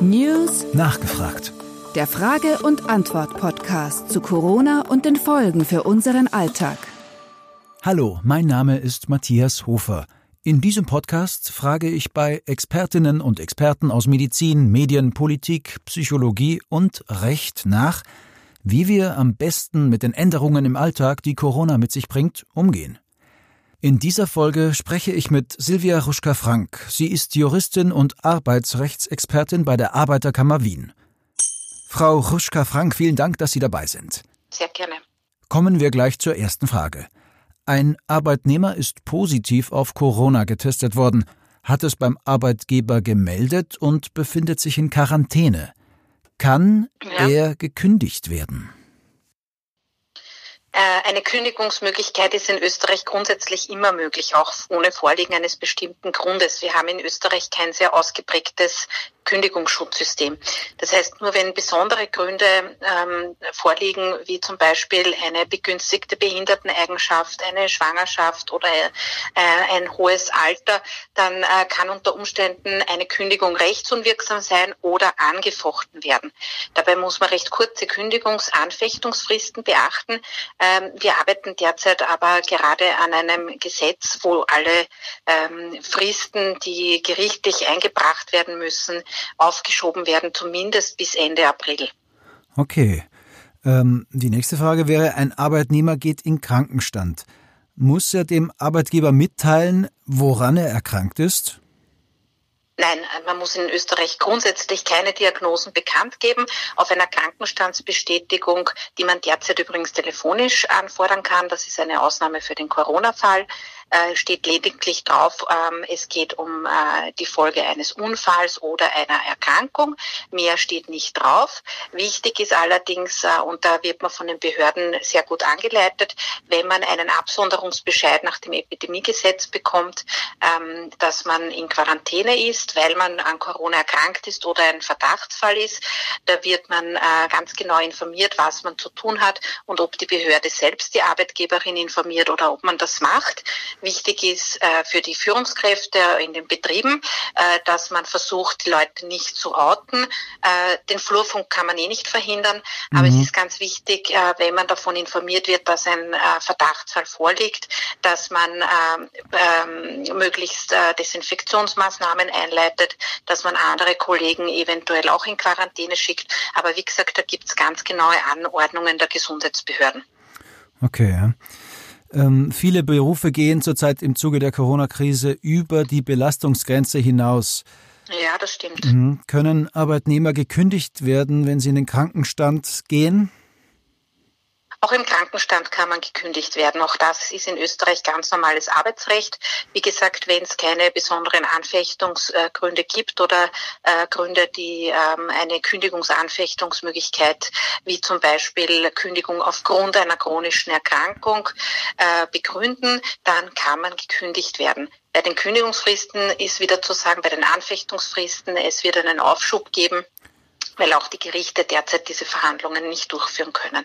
News Nachgefragt. Der Frage- und Antwort-Podcast zu Corona und den Folgen für unseren Alltag. Hallo, mein Name ist Matthias Hofer. In diesem Podcast frage ich bei Expertinnen und Experten aus Medizin, Medien, Politik, Psychologie und Recht nach, wie wir am besten mit den Änderungen im Alltag, die Corona mit sich bringt, umgehen. In dieser Folge spreche ich mit Silvia Ruschka-Frank. Sie ist Juristin und Arbeitsrechtsexpertin bei der Arbeiterkammer Wien. Frau Ruschka-Frank, vielen Dank, dass Sie dabei sind. Sehr gerne. Kommen wir gleich zur ersten Frage. Ein Arbeitnehmer ist positiv auf Corona getestet worden, hat es beim Arbeitgeber gemeldet und befindet sich in Quarantäne. Kann Ja. er gekündigt werden? Äh, Eine Kündigungsmöglichkeit ist in Österreich grundsätzlich immer möglich, auch ohne Vorliegen eines bestimmten Grundes. Wir haben in Österreich kein sehr ausgeprägtes Kündigungsschutzsystem. Das heißt, nur wenn besondere Gründe ähm, vorliegen, wie zum Beispiel eine begünstigte Behinderteneigenschaft, eine Schwangerschaft oder äh, ein hohes Alter, dann äh, kann unter Umständen eine Kündigung rechtsunwirksam sein oder angefochten werden. Dabei muss man recht kurze Kündigungsanfechtungsfristen beachten. Ähm, wir arbeiten derzeit aber gerade an einem Gesetz, wo alle ähm, Fristen, die gerichtlich eingebracht werden müssen, aufgeschoben werden, zumindest bis Ende April. Okay. Ähm, die nächste Frage wäre, ein Arbeitnehmer geht in Krankenstand. Muss er dem Arbeitgeber mitteilen, woran er erkrankt ist? Nein, man muss in Österreich grundsätzlich keine Diagnosen bekannt geben. Auf einer Krankenstandsbestätigung, die man derzeit übrigens telefonisch anfordern kann, das ist eine Ausnahme für den Corona-Fall, äh, steht lediglich drauf, ähm, es geht um äh, die Folge eines Unfalls oder einer Erkrankung. Mehr steht nicht drauf. Wichtig ist allerdings, äh, und da wird man von den Behörden sehr gut angeleitet, wenn man einen Absonderungsbescheid nach dem Epidemiegesetz bekommt, ähm, dass man in Quarantäne ist, weil man an Corona erkrankt ist oder ein Verdachtsfall ist. Da wird man äh, ganz genau informiert, was man zu tun hat und ob die Behörde selbst die Arbeitgeberin informiert oder ob man das macht. Wichtig ist äh, für die Führungskräfte in den Betrieben, äh, dass man versucht, die Leute nicht zu outen. Äh, den Flurfunk kann man eh nicht verhindern, aber es ist ganz wichtig, wenn man davon informiert wird, dass ein Verdachtsfall vorliegt, dass man ähm, ähm, möglichst Desinfektionsmaßnahmen einleitet, dass man andere Kollegen eventuell auch in Quarantäne schickt. Aber wie gesagt, da gibt es ganz genaue Anordnungen der Gesundheitsbehörden. Okay. ja. Ähm, viele Berufe gehen zurzeit im Zuge der Corona-Krise über die Belastungsgrenze hinaus. Ja, das stimmt. Mhm. Können Arbeitnehmer gekündigt werden, wenn sie in den Krankenstand gehen? Auch im Krankenstand kann man gekündigt werden. Auch das ist in Österreich ganz normales Arbeitsrecht. Wie gesagt, wenn es keine besonderen Anfechtungsgründe gibt oder äh, Gründe, die ähm, eine Kündigungsanfechtungsmöglichkeit, wie zum Beispiel Kündigung aufgrund einer chronischen Erkrankung, äh, begründen, dann kann man gekündigt werden. Bei den Kündigungsfristen ist wieder zu sagen, bei den Anfechtungsfristen, es wird einen Aufschub geben, weil auch die Gerichte derzeit diese Verhandlungen nicht durchführen können.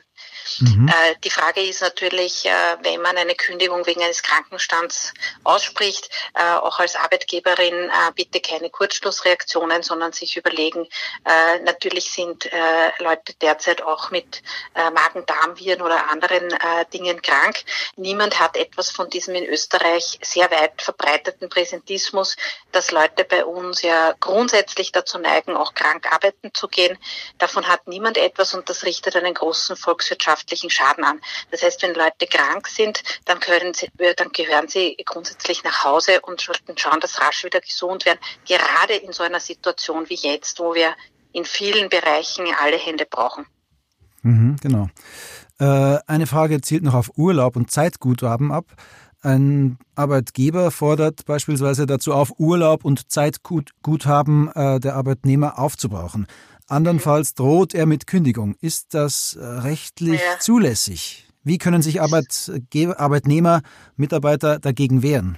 Mhm. Äh, die Frage ist natürlich, äh, wenn man eine Kündigung wegen eines Krankenstands ausspricht, äh, auch als Arbeitgeberin äh, bitte keine Kurzschlussreaktionen, sondern sich überlegen, äh, natürlich sind äh, Leute derzeit auch mit Magen-Darm-Viren oder anderen Dingen krank. Niemand hat etwas von diesem in Österreich sehr weit verbreiteten Präsentismus, dass Leute bei uns ja grundsätzlich dazu neigen, auch krank arbeiten zu gehen. Davon hat niemand etwas und das richtet einen großen volkswirtschaftlichen Schaden an. Das heißt, wenn Leute krank sind, dann, sie, dann gehören sie grundsätzlich nach Hause und sollten schauen, dass rasch wieder gesund werden. Gerade in so einer Situation wie jetzt, wo wir in vielen Bereichen alle Hände brauchen. Mhm, genau. Äh, eine Frage zielt noch auf Urlaub und Zeitguthaben ab. Ein Arbeitgeber fordert beispielsweise dazu auf, Urlaub und Zeitguthaben äh, der Arbeitnehmer aufzubrauchen. Andernfalls droht er mit Kündigung. Ist das äh, rechtlich Ja. zulässig? Wie können sich Arbeitgeber, Arbeitnehmer, Mitarbeiter dagegen wehren?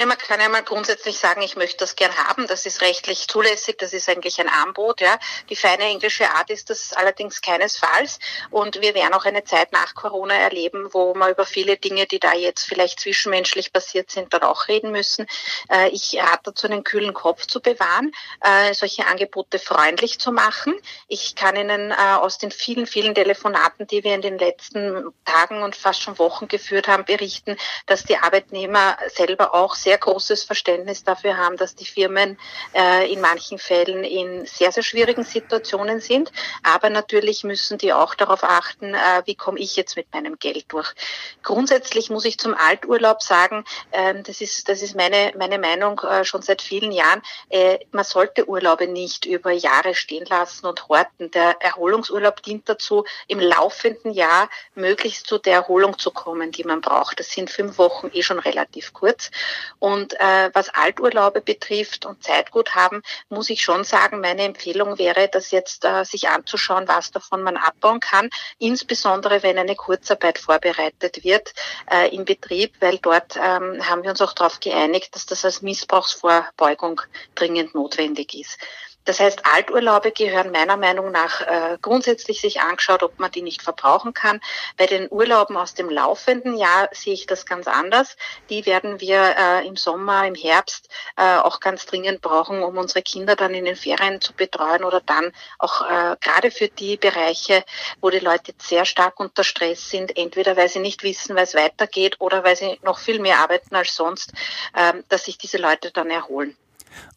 Ja, man kann ja mal grundsätzlich sagen, ich möchte das gern haben. Das ist rechtlich zulässig. Das ist eigentlich ein Angebot. Ja. Die feine englische Art ist das allerdings keinesfalls. Und wir werden auch eine Zeit nach Corona erleben, wo wir über viele Dinge, die da jetzt vielleicht zwischenmenschlich passiert sind, dann auch reden müssen. Äh, ich rate dazu, einen kühlen Kopf zu bewahren, äh, solche Angebote freundlich zu machen. Ich kann Ihnen äh, aus den vielen, vielen Telefonaten, die wir in den letzten Tagen und fast schon Wochen geführt haben, berichten, dass die Arbeitnehmer selber auch sehr sehr großes Verständnis dafür haben, dass die Firmen äh, in manchen Fällen in sehr, sehr schwierigen Situationen sind. Aber natürlich müssen die auch darauf achten, äh, wie komme ich jetzt mit meinem Geld durch. Grundsätzlich muss ich zum Alturlaub sagen, äh, das ist, das ist meine, meine Meinung äh, schon seit vielen Jahren, äh, man sollte Urlaube nicht über Jahre stehen lassen und horten. Der Erholungsurlaub dient dazu, im laufenden Jahr möglichst zu der Erholung zu kommen, die man braucht. Das sind fünf Wochen eh schon relativ kurz. Und äh, was Alturlaube betrifft und Zeitguthaben, muss ich schon sagen, meine Empfehlung wäre, das jetzt äh, sich anzuschauen, was davon man abbauen kann, insbesondere wenn eine Kurzarbeit vorbereitet wird äh, im Betrieb, weil dort ähm, haben wir uns auch darauf geeinigt, dass das als Missbrauchsvorbeugung dringend notwendig ist. Das heißt, Alturlaube gehören meiner Meinung nach äh, grundsätzlich sich angeschaut, ob man die nicht verbrauchen kann. Bei den Urlauben aus dem laufenden Jahr sehe ich das ganz anders. Die werden wir äh, im Sommer, im Herbst äh, auch ganz dringend brauchen, um unsere Kinder dann in den Ferien zu betreuen oder dann auch äh, gerade für die Bereiche, wo die Leute sehr stark unter Stress sind, entweder weil sie nicht wissen, es weitergeht oder weil sie noch viel mehr arbeiten als sonst, äh, dass sich diese Leute dann erholen.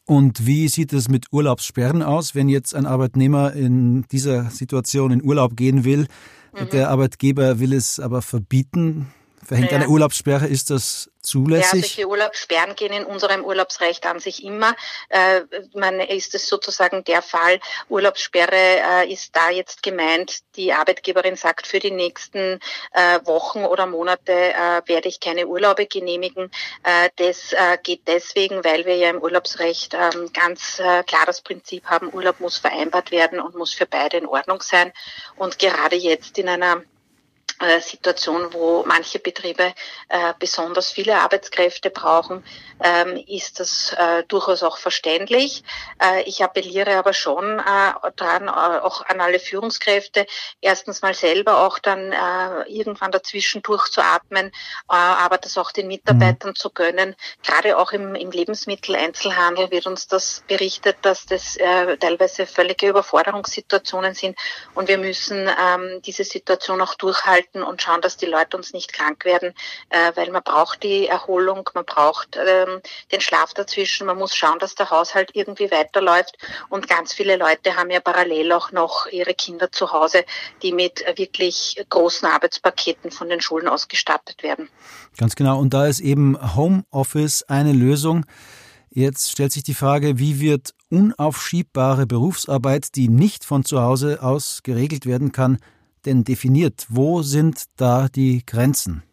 Und wie sieht es mit Urlaubssperren aus, wenn jetzt ein Arbeitnehmer in dieser Situation in Urlaub gehen will? Mhm. Der Arbeitgeber will es aber verbieten. Verhängt ja. eine Urlaubssperre, ist das zulässig? Ja, solche Urlaubssperren gehen in unserem Urlaubsrecht an sich immer. Äh, man ist es sozusagen der Fall. Urlaubssperre äh, ist da jetzt gemeint. Die Arbeitgeberin sagt, für die nächsten äh, Wochen oder Monate äh, werde ich keine Urlaube genehmigen. Äh, das äh, geht deswegen, weil wir ja im Urlaubsrecht ähm, ganz klar das Prinzip haben, Urlaub muss vereinbart werden und muss für beide in Ordnung sein. Und gerade jetzt in einer Situation, wo manche Betriebe äh, besonders viele Arbeitskräfte brauchen, ähm, ist das äh, durchaus auch verständlich. Äh, ich appelliere aber schon äh, daran, äh, auch an alle Führungskräfte, erstens mal selber auch dann irgendwann dazwischen durchzuatmen, aber das auch den Mitarbeitern mhm. zu gönnen. Gerade auch im, im Lebensmitteleinzelhandel wird uns das berichtet, dass das teilweise völlige Überforderungssituationen sind und wir müssen ähm, diese Situation auch durchhalten halten und schauen, dass die Leute uns nicht krank werden, äh, weil man braucht die Erholung, man braucht ähm, den Schlaf dazwischen, man muss schauen, dass der Haushalt irgendwie weiterläuft und ganz viele Leute haben ja parallel auch noch ihre Kinder zu Hause, die mit wirklich großen Arbeitspaketen von den Schulen ausgestattet werden. Ganz genau. Und da ist eben Homeoffice eine Lösung. Jetzt stellt sich die Frage, wie wird unaufschiebbare Berufsarbeit, die nicht von zu Hause aus geregelt werden kann, denn definiert? Wo sind da die Grenzen?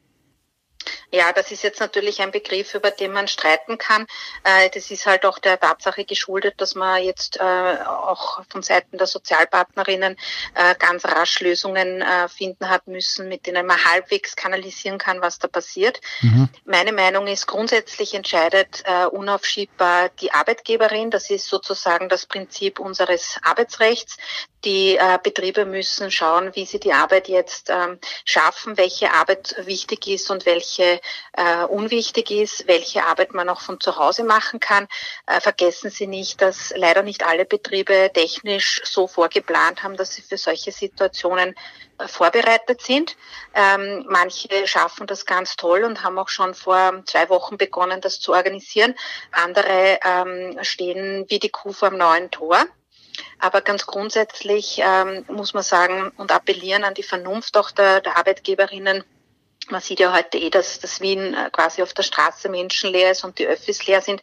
Ja, das ist jetzt natürlich ein Begriff, über den man streiten kann. Äh, das ist halt auch der Tatsache geschuldet, dass man jetzt äh, auch von Seiten der Sozialpartnerinnen äh, ganz rasch Lösungen finden hat müssen, mit denen man halbwegs kanalisieren kann, was da passiert. Mhm. Meine Meinung ist, grundsätzlich entscheidet unaufschiebbar die Arbeitgeberin. Das ist sozusagen das Prinzip unseres Arbeitsrechts. Die Betriebe müssen schauen, wie sie die Arbeit jetzt ähm, schaffen, welche Arbeit wichtig ist und welche äh, unwichtig ist, welche Arbeit man auch von zu Hause machen kann. Äh, vergessen Sie nicht, dass leider nicht alle Betriebe technisch so vorgeplant haben, dass sie für solche Situationen äh, vorbereitet sind. Ähm, manche schaffen das ganz toll und haben auch schon vor zwei Wochen begonnen, das zu organisieren. Andere ähm, stehen wie die Kuh vor dem neuen Tor. Aber ganz grundsätzlich ähm, muss man sagen und appellieren an die Vernunft auch der, der Arbeitgeberinnen, man sieht ja heute eh, dass das Wien äh, quasi auf der Straße menschenleer ist und die Öffis leer sind.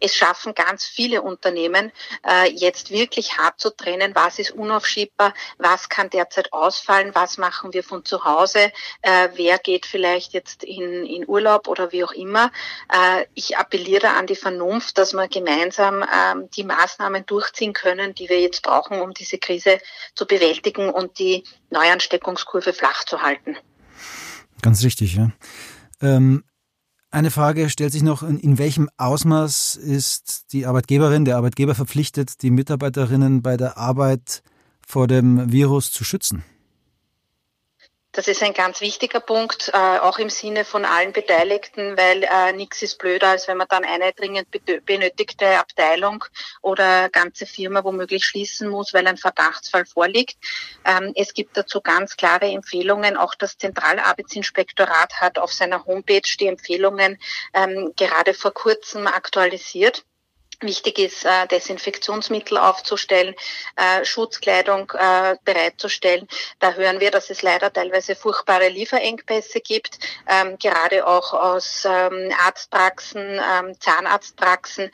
Es schaffen ganz viele Unternehmen äh, jetzt wirklich hart zu trennen, was ist unaufschiebbar, was kann derzeit ausfallen, was machen wir von zu Hause, äh, wer geht vielleicht jetzt in, in Urlaub oder wie auch immer. Äh, ich appelliere an die Vernunft, dass wir gemeinsam ähm, die Maßnahmen durchziehen können, die wir jetzt brauchen, um diese Krise zu bewältigen und die Neuansteckungskurve flach zu halten. Ganz richtig, ja. Ähm, Eine Frage stellt sich noch, in welchem Ausmaß ist die Arbeitgeberin, der Arbeitgeber verpflichtet, die Mitarbeiterinnen bei der Arbeit vor dem Virus zu schützen? Das ist ein ganz wichtiger Punkt, äh, auch im Sinne von allen Beteiligten, weil äh, nichts ist blöder, als wenn man dann eine dringend benötigte Abteilung oder ganze Firma womöglich schließen muss, weil ein Verdachtsfall vorliegt. Ähm, es gibt dazu ganz klare Empfehlungen. Auch das Zentralarbeitsinspektorat hat auf seiner Homepage die Empfehlungen ähm, gerade vor kurzem aktualisiert. Wichtig ist, äh, Desinfektionsmittel aufzustellen, äh, Schutzkleidung äh, bereitzustellen. Da hören wir, dass es leider teilweise furchtbare Lieferengpässe gibt, ähm, gerade auch aus ähm, Arztpraxen, ähm, Zahnarztpraxen,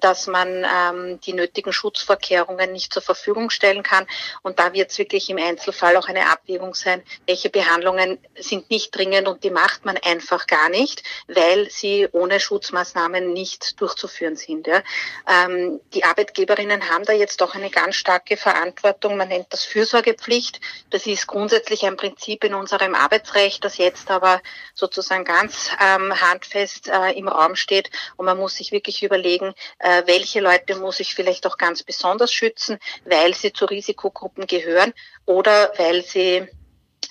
dass man die nötigen Schutzvorkehrungen nicht zur Verfügung stellen kann. Und da wird es wirklich im Einzelfall auch eine Abwägung sein, welche Behandlungen sind nicht dringend und die macht man einfach gar nicht, weil sie ohne Schutzmaßnahmen nicht durchzuführen sind. Ja. Ähm, die Arbeitgeberinnen haben da jetzt auch eine ganz starke Verantwortung. Man nennt das Fürsorgepflicht. Das ist grundsätzlich ein Prinzip in unserem Arbeitsrecht, das jetzt aber sozusagen ganz ähm, handfest äh, im Raum steht. Und man muss sich wirklich überlegen, äh, welche Leute muss ich vielleicht auch ganz besonders schützen, weil sie zu Risikogruppen gehören oder weil sie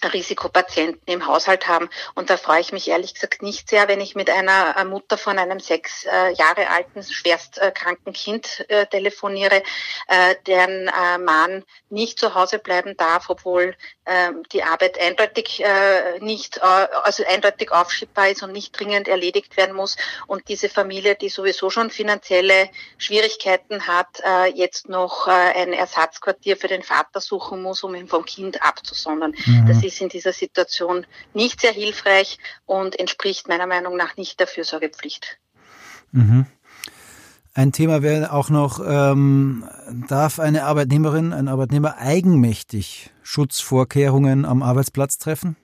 Risikopatienten im Haushalt haben. Und da freue ich mich ehrlich gesagt nicht sehr, wenn ich mit einer äh, Mutter von einem sechs äh, Jahre alten, schwerst äh, Kind telefoniere, deren Mann nicht zu Hause bleiben darf, obwohl äh, die Arbeit eindeutig nicht, also eindeutig aufschiebbar ist und nicht dringend erledigt werden muss. Und diese Familie, die sowieso schon finanzielle Schwierigkeiten hat, jetzt noch ein Ersatzquartier für den Vater suchen muss, um ihn vom Kind abzusondern. Mhm. Das ist in dieser Situation nicht sehr hilfreich und entspricht meiner Meinung nach nicht der Fürsorgepflicht. Mhm. Ein Thema wäre auch noch, ähm, darf eine Arbeitnehmerin, ein Arbeitnehmer eigenmächtig Schutzvorkehrungen am Arbeitsplatz treffen?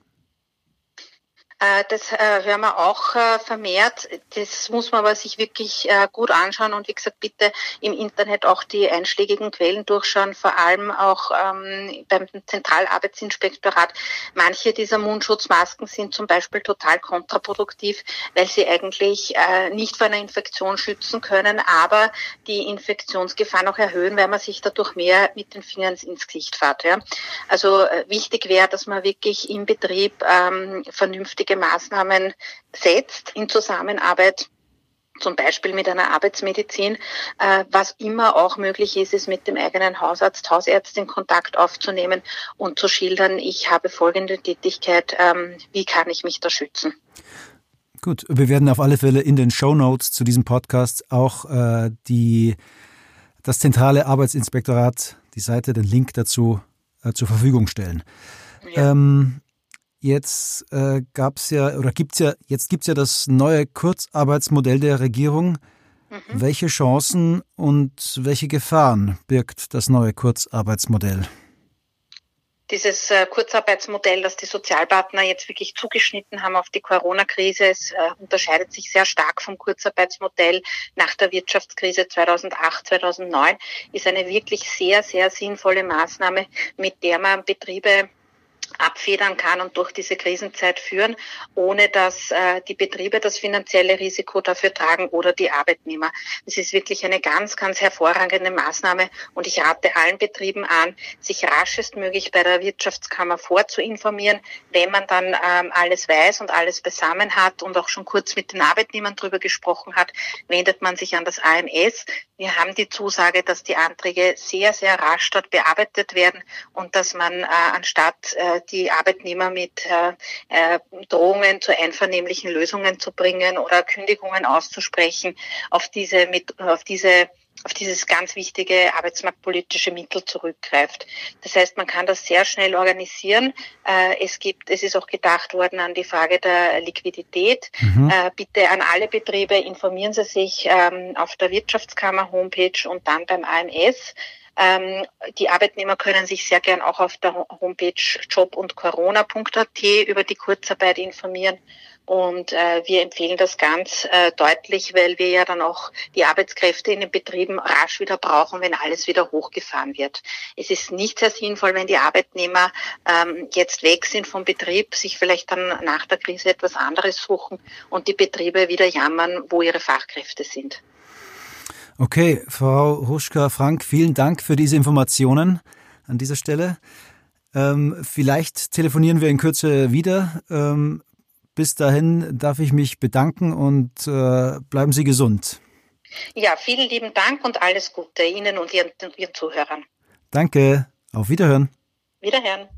Äh, das äh, hören wir auch äh, vermehrt. Das muss man aber sich wirklich gut anschauen und wie gesagt, bitte im Internet auch die einschlägigen Quellen durchschauen, vor allem auch ähm, beim Zentralarbeitsinspektorat. Manche dieser Mundschutzmasken sind zum Beispiel total kontraproduktiv, weil sie eigentlich nicht vor einer Infektion schützen können, aber die Infektionsgefahr noch erhöhen, weil man sich dadurch mehr mit den Fingern ins Gesicht fährt. Also wichtig wäre, dass man wirklich im Betrieb ähm, vernünftige richtige Maßnahmen setzt in Zusammenarbeit zum Beispiel mit einer Arbeitsmedizin. Äh, was immer auch möglich ist, ist mit dem eigenen Hausarzt, Hausärztin Kontakt aufzunehmen und zu schildern, ich habe folgende Tätigkeit, ähm, wie kann ich mich da schützen? Gut, wir werden auf alle Fälle in den Show Notes zu diesem Podcast auch äh, die, das zentrale Arbeitsinspektorat, die Seite, den Link dazu äh, zur Verfügung stellen. Ja. Ähm, Jetzt äh, gab es ja oder gibt's ja jetzt gibt's ja das neue Kurzarbeitsmodell der Regierung. Mhm. Welche Chancen und welche Gefahren birgt das neue Kurzarbeitsmodell? Dieses äh, Kurzarbeitsmodell, das die Sozialpartner jetzt wirklich zugeschnitten haben auf die Corona-Krise, es äh, unterscheidet sich sehr stark vom Kurzarbeitsmodell nach der Wirtschaftskrise 2008, 2009, ist eine wirklich sehr, sehr sinnvolle Maßnahme, mit der man Betriebe abfedern kann und durch diese Krisenzeit führen, ohne dass äh, die Betriebe das finanzielle Risiko dafür tragen oder die Arbeitnehmer. Es ist wirklich eine ganz, ganz hervorragende Maßnahme und ich rate allen Betrieben an, sich raschestmöglich bei der Wirtschaftskammer vorzuinformieren. Wenn man dann ähm, alles weiß und alles beisammen hat und auch schon kurz mit den Arbeitnehmern darüber gesprochen hat, wendet man sich an das AMS. Wir haben die Zusage, dass die Anträge sehr, sehr rasch dort bearbeitet werden und dass man äh, anstatt äh, die Arbeitnehmer mit äh, äh, Drohungen zu einvernehmlichen Lösungen zu bringen oder Kündigungen auszusprechen, auf diese, mit, auf diese auf dieses ganz wichtige arbeitsmarktpolitische Mittel zurückgreift. Das heißt, man kann das sehr schnell organisieren. Äh, es gibt, es ist auch gedacht worden an die Frage der Liquidität. Mhm. Äh, bitte an alle Betriebe informieren Sie sich ähm, auf der Wirtschaftskammer Homepage und dann beim AMS Ähm, die Arbeitnehmer können sich sehr gern auch auf der Homepage job und corona.at über die Kurzarbeit informieren. Und äh, wir empfehlen das ganz äh, deutlich, weil wir ja dann auch die Arbeitskräfte in den Betrieben rasch wieder brauchen, wenn alles wieder hochgefahren wird. Es ist nicht sehr sinnvoll, wenn die Arbeitnehmer ähm, jetzt weg sind vom Betrieb, sich vielleicht dann nach der Krise etwas anderes suchen und die Betriebe wieder jammern, wo ihre Fachkräfte sind. Okay, Frau Huschka-Frank, vielen Dank für diese Informationen an dieser Stelle. Ähm, vielleicht telefonieren wir in Kürze wieder. Ähm, bis dahin darf ich mich bedanken und äh, bleiben Sie gesund. Ja, vielen lieben Dank und alles Gute Ihnen und Ihren, Ihren Zuhörern. Danke. Auf Wiederhören. Wiederhören.